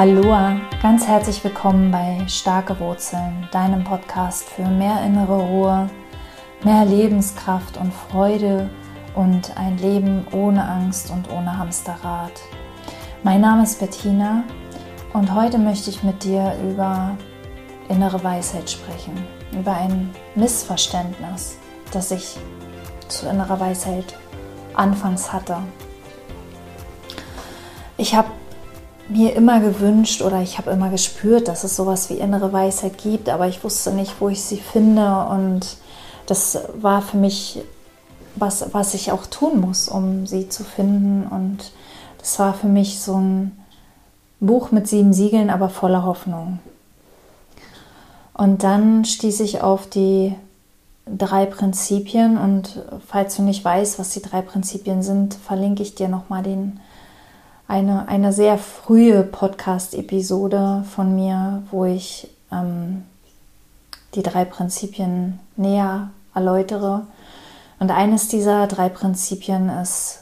Aloha, ganz herzlich willkommen bei Starke Wurzeln, deinem Podcast für mehr innere Ruhe, mehr Lebenskraft und Freude und ein Leben ohne Angst und ohne Hamsterrad. Mein Name ist Bettina und heute möchte ich mit dir über innere Weisheit sprechen, über ein Missverständnis, das ich zu innerer Weisheit anfangs hatte. Ich habe mir immer gewünscht oder ich habe immer gespürt, dass es sowas wie innere Weisheit gibt, aber ich wusste nicht, wo ich sie finde und das war für mich was, was ich auch tun muss, um sie zu finden und das war für mich so ein Buch mit sieben Siegeln, aber voller Hoffnung. Und dann stieß ich auf die drei Prinzipien und falls du nicht weißt, was die drei Prinzipien sind, verlinke ich dir nochmal den eine, eine sehr frühe Podcast-Episode von mir, wo ich ähm, die drei Prinzipien näher erläutere. Und eines dieser drei Prinzipien ist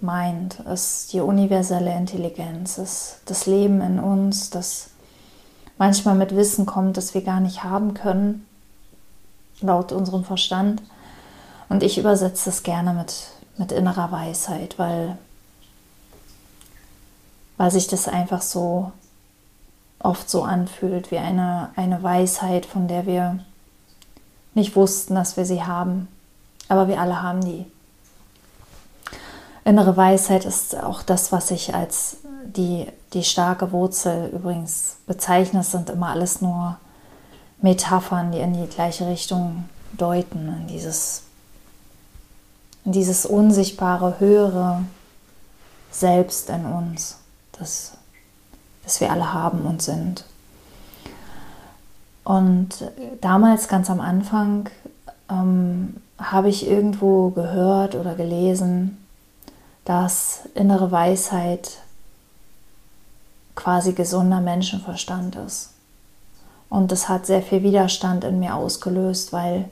Mind, ist die universelle Intelligenz, ist das Leben in uns, das manchmal mit Wissen kommt, das wir gar nicht haben können, laut unserem Verstand. Und ich übersetze es gerne mit, mit innerer Weisheit, weil weil sich das einfach so oft so anfühlt wie eine, eine Weisheit, von der wir nicht wussten, dass wir sie haben. Aber wir alle haben die. Innere Weisheit ist auch das, was ich als die, die starke Wurzel übrigens bezeichne. Es sind immer alles nur Metaphern, die in die gleiche Richtung deuten, in dieses, in dieses unsichtbare, höhere Selbst in uns das, das wir alle haben und sind. Und damals, ganz am Anfang, ähm, habe ich irgendwo gehört oder gelesen, dass innere Weisheit quasi gesunder Menschenverstand ist. Und das hat sehr viel Widerstand in mir ausgelöst, weil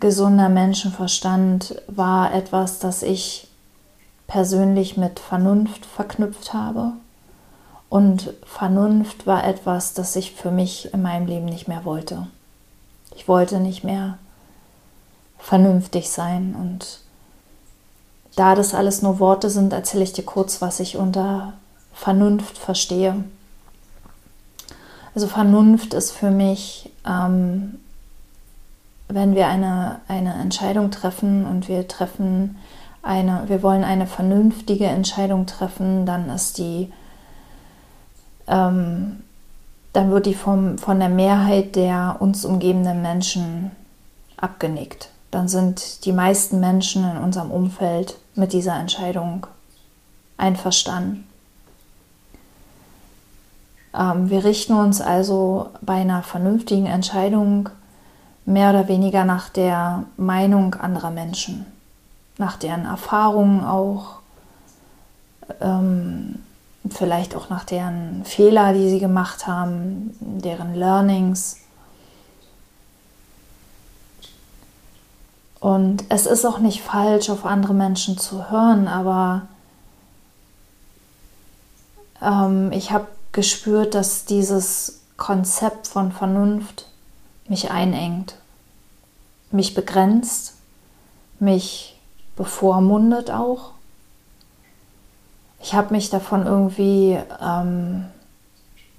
gesunder Menschenverstand war etwas, das ich persönlich mit Vernunft verknüpft habe. Und Vernunft war etwas, das ich für mich in meinem Leben nicht mehr wollte. Ich wollte nicht mehr vernünftig sein. Und da das alles nur Worte sind, erzähle ich dir kurz, was ich unter Vernunft verstehe. Also Vernunft ist für mich, ähm, wenn wir eine, eine Entscheidung treffen und wir treffen eine, wir wollen eine vernünftige Entscheidung treffen, dann ist die, ähm, dann wird die vom, von der Mehrheit der uns umgebenden Menschen abgenickt. Dann sind die meisten Menschen in unserem Umfeld mit dieser Entscheidung einverstanden. Ähm, wir richten uns also bei einer vernünftigen Entscheidung mehr oder weniger nach der Meinung anderer Menschen nach deren Erfahrungen auch, ähm, vielleicht auch nach deren Fehler, die sie gemacht haben, deren Learnings. Und es ist auch nicht falsch, auf andere Menschen zu hören, aber ähm, ich habe gespürt, dass dieses Konzept von Vernunft mich einengt, mich begrenzt, mich bevormundet auch. Ich habe mich davon irgendwie ähm,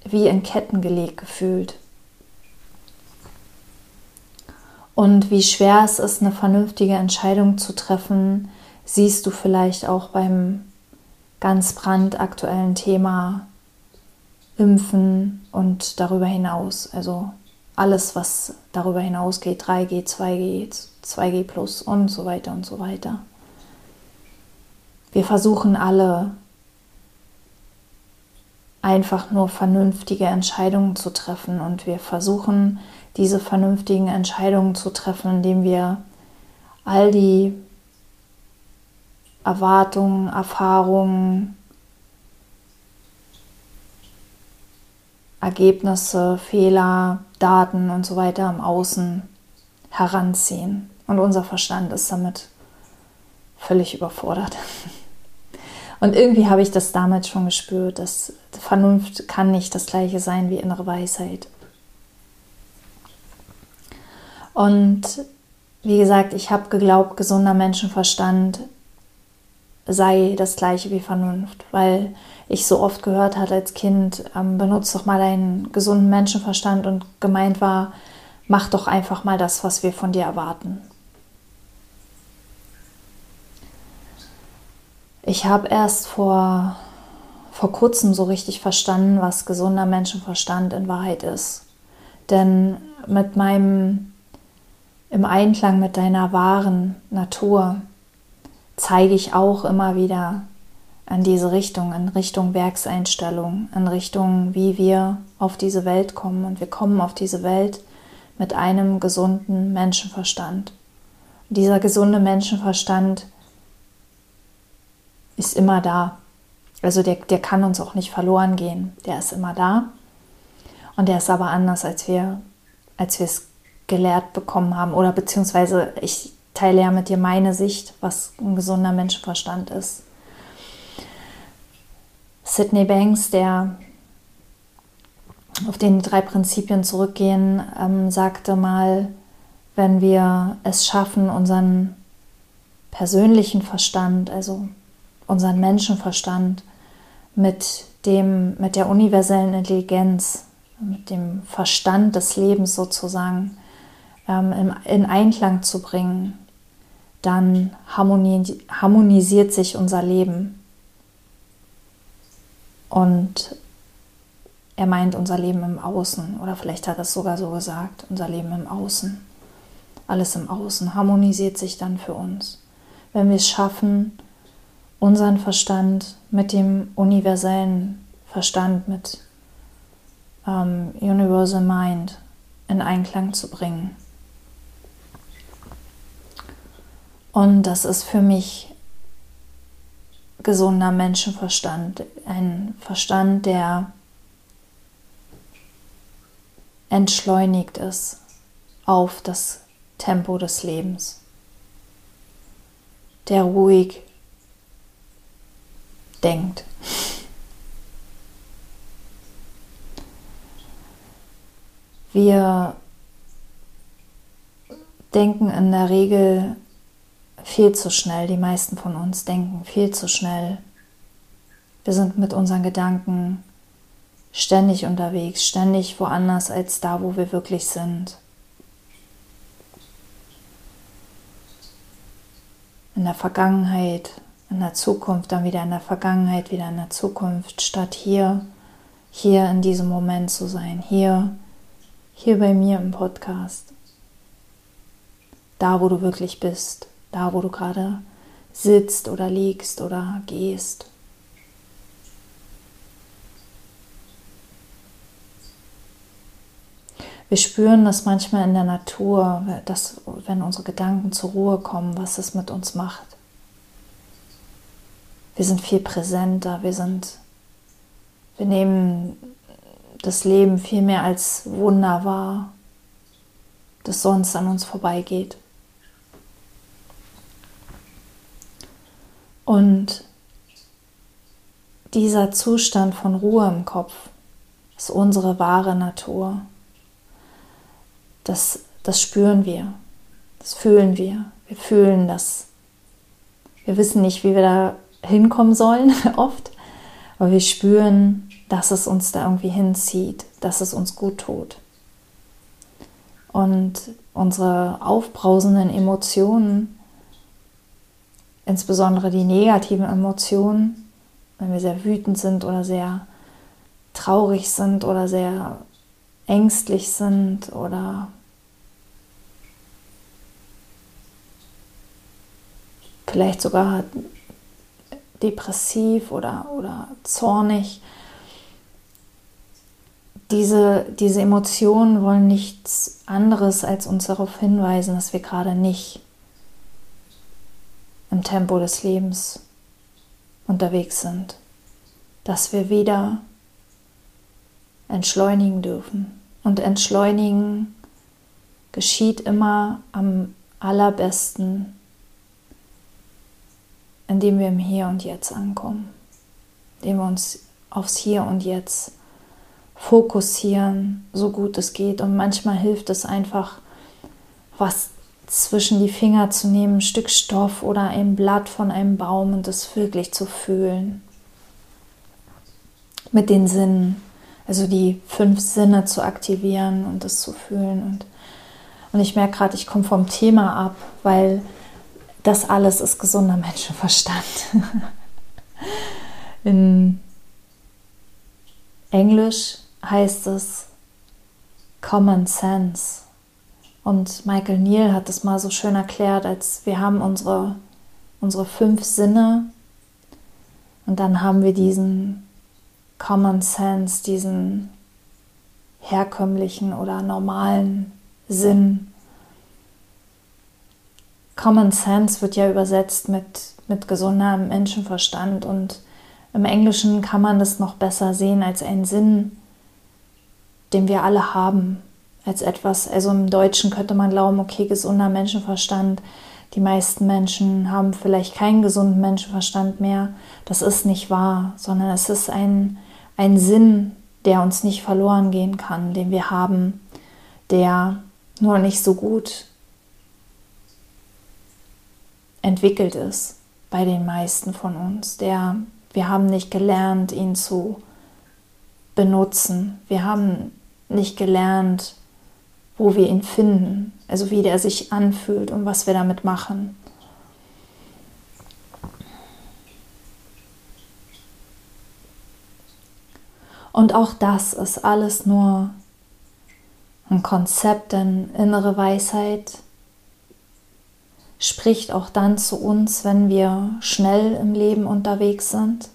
wie in Ketten gelegt gefühlt. Und wie schwer es ist, eine vernünftige Entscheidung zu treffen, siehst du vielleicht auch beim ganz brandaktuellen Thema Impfen und darüber hinaus. Also alles, was darüber hinausgeht, 3G, 2G, 2G plus und so weiter und so weiter. Wir versuchen alle einfach nur vernünftige Entscheidungen zu treffen und wir versuchen diese vernünftigen Entscheidungen zu treffen, indem wir all die Erwartungen, Erfahrungen, Ergebnisse, Fehler, Daten und so weiter im Außen heranziehen. Und unser Verstand ist damit völlig überfordert. Und irgendwie habe ich das damals schon gespürt, dass Vernunft kann nicht das gleiche sein wie innere Weisheit. Und wie gesagt, ich habe geglaubt, gesunder Menschenverstand sei das gleiche wie Vernunft, weil ich so oft gehört hatte als Kind, ähm, benutzt doch mal deinen gesunden Menschenverstand und gemeint war, mach doch einfach mal das, was wir von dir erwarten. Ich habe erst vor, vor kurzem so richtig verstanden, was gesunder Menschenverstand in Wahrheit ist. Denn mit meinem, im Einklang mit deiner wahren Natur, zeige ich auch immer wieder in diese Richtung, in Richtung Werkseinstellung, in Richtung, wie wir auf diese Welt kommen. Und wir kommen auf diese Welt mit einem gesunden Menschenverstand. dieser gesunde Menschenverstand ist immer da. Also der, der kann uns auch nicht verloren gehen. Der ist immer da. Und der ist aber anders, als wir, als wir es gelehrt bekommen haben. Oder beziehungsweise ich teile ja mit dir meine Sicht, was ein gesunder Menschenverstand ist. Sidney Banks, der auf den drei Prinzipien zurückgehen, ähm, sagte mal, wenn wir es schaffen, unseren persönlichen Verstand, also unseren Menschenverstand mit dem, mit der universellen Intelligenz, mit dem Verstand des Lebens sozusagen ähm, in Einklang zu bringen, dann harmonisiert sich unser Leben. Und er meint unser Leben im Außen, oder vielleicht hat er es sogar so gesagt, unser Leben im Außen. Alles im Außen harmonisiert sich dann für uns. Wenn wir es schaffen, unseren Verstand mit dem universellen Verstand, mit ähm, Universal Mind in Einklang zu bringen. Und das ist für mich gesunder Menschenverstand. Ein Verstand, der entschleunigt ist auf das Tempo des Lebens. Der ruhig denkt. Wir denken in der Regel viel zu schnell. Die meisten von uns denken viel zu schnell. Wir sind mit unseren Gedanken ständig unterwegs, ständig woanders als da, wo wir wirklich sind. In der Vergangenheit, in der Zukunft, dann wieder in der Vergangenheit, wieder in der Zukunft, statt hier, hier in diesem Moment zu sein, hier, hier bei mir im Podcast, da, wo du wirklich bist da wo du gerade sitzt oder liegst oder gehst. Wir spüren das manchmal in der Natur, dass, wenn unsere Gedanken zur Ruhe kommen, was es mit uns macht. Wir sind viel präsenter, wir sind, wir nehmen das Leben viel mehr als Wunder wahr, das sonst an uns vorbeigeht. Und dieser Zustand von Ruhe im Kopf ist unsere wahre Natur. Das, das spüren wir, das fühlen wir. Wir fühlen das. Wir wissen nicht, wie wir da hinkommen sollen, oft, aber wir spüren, dass es uns da irgendwie hinzieht, dass es uns gut tut. Und unsere aufbrausenden Emotionen insbesondere die negativen Emotionen, wenn wir sehr wütend sind oder sehr traurig sind oder sehr ängstlich sind oder vielleicht sogar depressiv oder, oder zornig. Diese, diese Emotionen wollen nichts anderes als uns darauf hinweisen, dass wir gerade nicht im Tempo des Lebens unterwegs sind, dass wir wieder entschleunigen dürfen. Und entschleunigen geschieht immer am allerbesten indem wir im Hier und Jetzt ankommen, indem wir uns aufs Hier und Jetzt fokussieren, so gut es geht. Und manchmal hilft es einfach, was zwischen die Finger zu nehmen, ein Stück Stoff oder ein Blatt von einem Baum und es wirklich zu fühlen. Mit den Sinnen, also die fünf Sinne zu aktivieren und das zu fühlen. Und, und ich merke gerade, ich komme vom Thema ab, weil das alles ist gesunder Menschenverstand. In Englisch heißt es Common Sense. Und Michael Neal hat es mal so schön erklärt, als wir haben unsere, unsere fünf Sinne und dann haben wir diesen Common Sense, diesen herkömmlichen oder normalen Sinn. Common Sense wird ja übersetzt mit, mit gesundem Menschenverstand und im Englischen kann man das noch besser sehen als einen Sinn, den wir alle haben, als etwas, also im Deutschen könnte man glauben, okay, gesunder Menschenverstand, die meisten Menschen haben vielleicht keinen gesunden Menschenverstand mehr. Das ist nicht wahr, sondern es ist ein, ein Sinn, der uns nicht verloren gehen kann, den wir haben, der nur nicht so gut entwickelt ist bei den meisten von uns. Der, wir haben nicht gelernt, ihn zu benutzen. Wir haben nicht gelernt, wo wir ihn finden, also wie der sich anfühlt und was wir damit machen. Und auch das ist alles nur ein Konzept, denn innere Weisheit spricht auch dann zu uns, wenn wir schnell im Leben unterwegs sind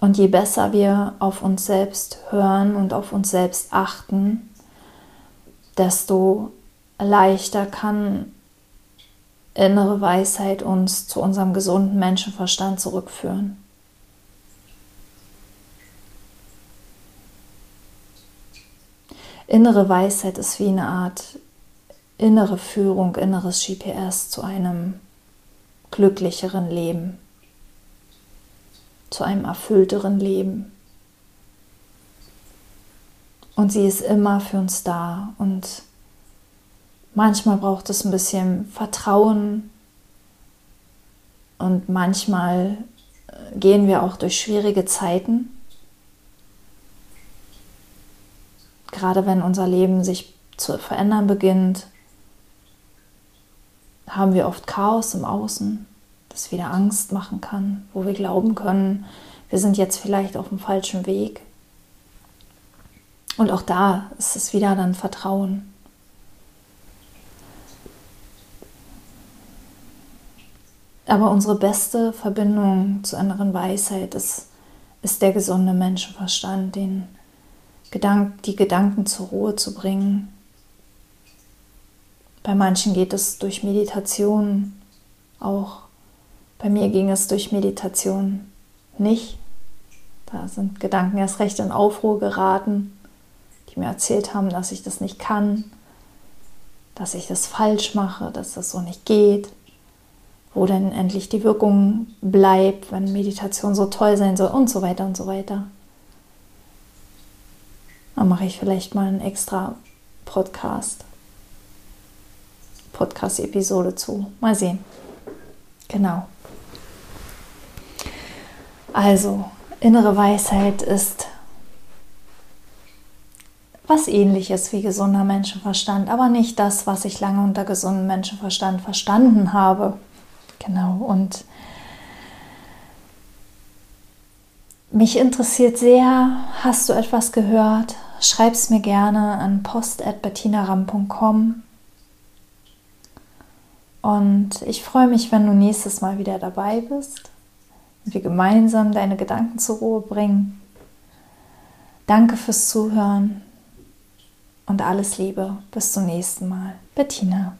Und je besser wir auf uns selbst hören und auf uns selbst achten, desto leichter kann innere Weisheit uns zu unserem gesunden Menschenverstand zurückführen. Innere Weisheit ist wie eine Art innere Führung, inneres GPS zu einem glücklicheren Leben zu einem erfüllteren Leben. Und sie ist immer für uns da. Und manchmal braucht es ein bisschen Vertrauen. Und manchmal äh, gehen wir auch durch schwierige Zeiten. Gerade wenn unser Leben sich zu verändern beginnt, haben wir oft Chaos im Außen das wieder Angst machen kann, wo wir glauben können, wir sind jetzt vielleicht auf dem falschen Weg. Und auch da ist es wieder dann Vertrauen. Aber unsere beste Verbindung zur inneren Weisheit ist, ist der gesunde Menschenverstand, den Gedank, die Gedanken zur Ruhe zu bringen. Bei manchen geht es durch Meditation auch bei mir ging es durch Meditation nicht. Da sind Gedanken erst recht in Aufruhr geraten, die mir erzählt haben, dass ich das nicht kann, dass ich das falsch mache, dass das so nicht geht, wo denn endlich die Wirkung bleibt, wenn Meditation so toll sein soll und so weiter und so weiter. Dann mache ich vielleicht mal einen extra Podcast, Podcast-Episode zu. Mal sehen. Genau. Also, innere Weisheit ist was ähnliches wie gesunder Menschenverstand, aber nicht das, was ich lange unter gesundem Menschenverstand verstanden habe. Genau, und mich interessiert sehr, hast du etwas gehört? Schreib es mir gerne an post.bettinaram.com. Und ich freue mich, wenn du nächstes Mal wieder dabei bist und wir gemeinsam deine Gedanken zur Ruhe bringen. Danke fürs Zuhören und alles Liebe. Bis zum nächsten Mal. Bettina.